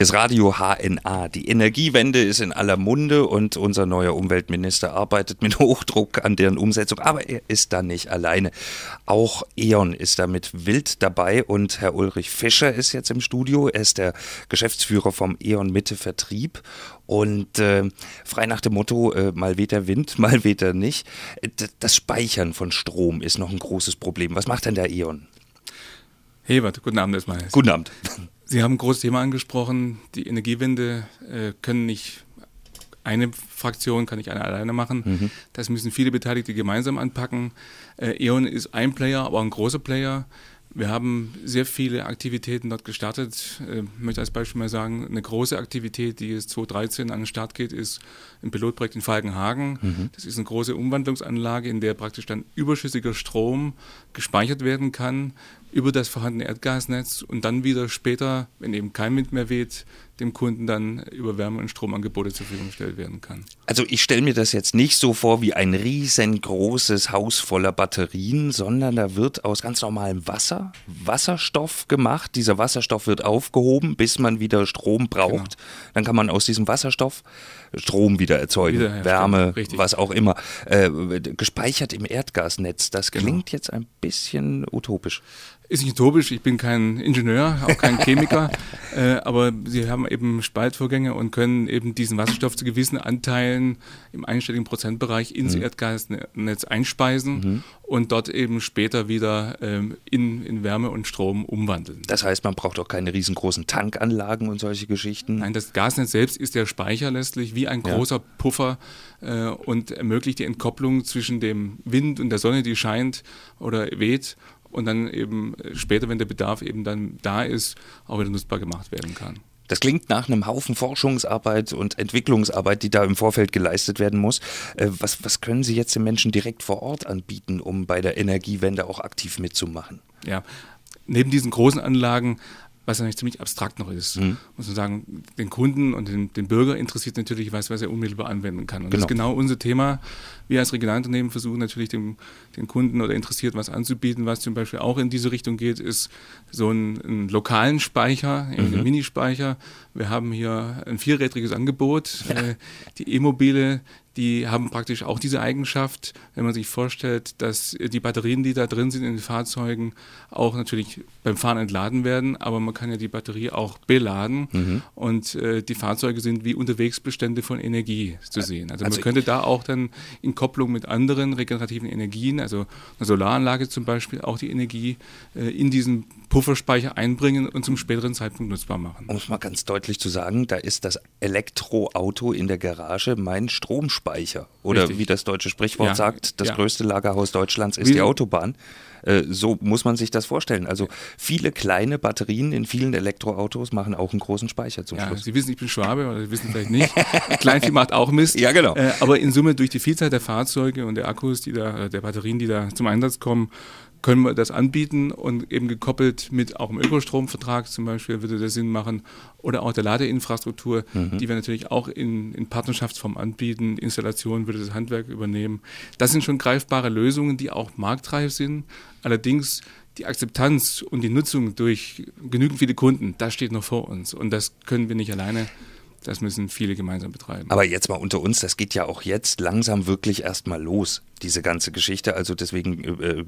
Das Radio HNA. Die Energiewende ist in aller Munde und unser neuer Umweltminister arbeitet mit Hochdruck an deren Umsetzung. Aber er ist da nicht alleine. Auch E.ON ist damit wild dabei und Herr Ulrich Fischer ist jetzt im Studio. Er ist der Geschäftsführer vom E.ON Mitte Vertrieb und äh, frei nach dem Motto, äh, mal weht der Wind, mal weht er nicht. Das Speichern von Strom ist noch ein großes Problem. Was macht denn der E.ON? Hebert, guten Abend erstmal. Guten Abend. Sie haben ein großes Thema angesprochen. Die Energiewende äh, können nicht eine Fraktion, kann nicht eine alleine machen. Mhm. Das müssen viele Beteiligte gemeinsam anpacken. Äh, E.ON ist ein Player, aber ein großer Player. Wir haben sehr viele Aktivitäten dort gestartet. Ich äh, möchte als Beispiel mal sagen, eine große Aktivität, die jetzt 2013 an den Start geht, ist ein Pilotprojekt in Falkenhagen. Mhm. Das ist eine große Umwandlungsanlage, in der praktisch dann überschüssiger Strom gespeichert werden kann über das vorhandene Erdgasnetz und dann wieder später, wenn eben kein Wind mehr weht, dem Kunden dann über Wärme- und Stromangebote zur Verfügung gestellt werden kann. Also ich stelle mir das jetzt nicht so vor wie ein riesengroßes Haus voller Batterien, sondern da wird aus ganz normalem Wasser Wasserstoff gemacht. Dieser Wasserstoff wird aufgehoben, bis man wieder Strom braucht. Genau. Dann kann man aus diesem Wasserstoff Strom wieder erzeugen, wieder Wärme, Richtig. was auch immer. Äh, gespeichert im Erdgasnetz. Das genau. klingt genau. jetzt ein bisschen utopisch. Ist nicht utopisch, ich bin kein Ingenieur, auch kein Chemiker, äh, aber sie haben eben Spaltvorgänge und können eben diesen Wasserstoff zu gewissen Anteilen im einstelligen Prozentbereich ins mhm. Erdgasnetz einspeisen mhm. und dort eben später wieder ähm, in, in Wärme und Strom umwandeln. Das heißt, man braucht auch keine riesengroßen Tankanlagen und solche Geschichten? Nein, das Gasnetz selbst ist der Speicher letztlich wie ein großer ja. Puffer äh, und ermöglicht die Entkopplung zwischen dem Wind und der Sonne, die scheint oder weht und dann eben später, wenn der Bedarf eben dann da ist, auch wieder nutzbar gemacht werden kann. Das klingt nach einem Haufen Forschungsarbeit und Entwicklungsarbeit, die da im Vorfeld geleistet werden muss. Äh, was, was können Sie jetzt den Menschen direkt vor Ort anbieten, um bei der Energiewende auch aktiv mitzumachen? Ja, neben diesen großen Anlagen was eigentlich ziemlich abstrakt noch ist. Mhm. Muss man sagen, den Kunden und den, den, Bürger interessiert natürlich was, was er unmittelbar anwenden kann. Und genau. das ist genau unser Thema. Wir als Regionalunternehmen versuchen natürlich dem, den Kunden oder interessiert was anzubieten, was zum Beispiel auch in diese Richtung geht, ist so ein, einen lokalen Speicher, mhm. einen Minispeicher. Wir haben hier ein vierrädriges Angebot. Ja. Äh, die E-Mobile, die haben praktisch auch diese Eigenschaft, wenn man sich vorstellt, dass die Batterien, die da drin sind in den Fahrzeugen, auch natürlich beim Fahren entladen werden, aber man kann ja die Batterie auch beladen mhm. und äh, die Fahrzeuge sind wie Unterwegsbestände von Energie zu sehen. Also, also man könnte da auch dann in Kopplung mit anderen regenerativen Energien, also eine Solaranlage zum Beispiel, auch die Energie äh, in diesen Pufferspeicher einbringen und zum späteren Zeitpunkt nutzbar machen. Um es mal ganz deutlich zu sagen, da ist das Elektroauto in der Garage mein Stromspeicher. Speicher. Oder Richtig. wie das deutsche Sprichwort ja, sagt, das ja. größte Lagerhaus Deutschlands ist wie, die Autobahn. Äh, so muss man sich das vorstellen. Also viele kleine Batterien in vielen Elektroautos machen auch einen großen Speicher zum ja, Schluss. Sie wissen, ich bin Schwabe oder Sie wissen vielleicht nicht. Kleinvieh macht auch Mist. Ja, genau. Äh, aber in Summe durch die Vielzahl der Fahrzeuge und der Akkus, die da, der Batterien, die da zum Einsatz kommen, können wir das anbieten und eben gekoppelt mit auch dem Ökostromvertrag zum Beispiel würde das Sinn machen oder auch der Ladeinfrastruktur, mhm. die wir natürlich auch in, in Partnerschaftsform anbieten. Installation würde das Handwerk übernehmen. Das sind schon greifbare Lösungen, die auch marktreif sind. Allerdings die Akzeptanz und die Nutzung durch genügend viele Kunden, das steht noch vor uns und das können wir nicht alleine das müssen viele gemeinsam betreiben. Aber jetzt mal unter uns, das geht ja auch jetzt langsam wirklich erstmal los, diese ganze Geschichte. Also deswegen, äh,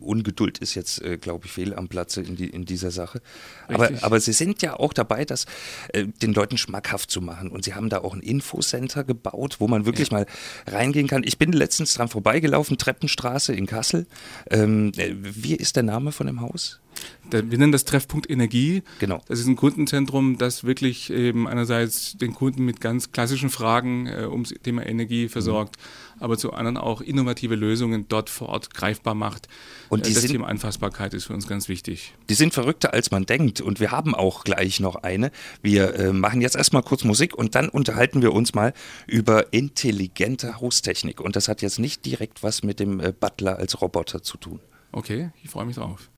Ungeduld ist jetzt, äh, glaube ich, fehl am Platze in, die, in dieser Sache. Aber, aber Sie sind ja auch dabei, das äh, den Leuten schmackhaft zu machen. Und Sie haben da auch ein Infocenter gebaut, wo man wirklich ja. mal reingehen kann. Ich bin letztens dran vorbeigelaufen, Treppenstraße in Kassel. Ähm, äh, wie ist der Name von dem Haus? Wir nennen das Treffpunkt Energie. Genau. Das ist ein Kundenzentrum, das wirklich eben einerseits den Kunden mit ganz klassischen Fragen äh, ums Thema Energie versorgt, mhm. aber zu anderen auch innovative Lösungen dort vor Ort greifbar macht. Und äh, das sind, Thema Anfassbarkeit ist für uns ganz wichtig. Die sind verrückter, als man denkt. Und wir haben auch gleich noch eine. Wir äh, machen jetzt erstmal kurz Musik und dann unterhalten wir uns mal über intelligente Haustechnik. Und das hat jetzt nicht direkt was mit dem äh, Butler als Roboter zu tun. Okay, ich freue mich drauf.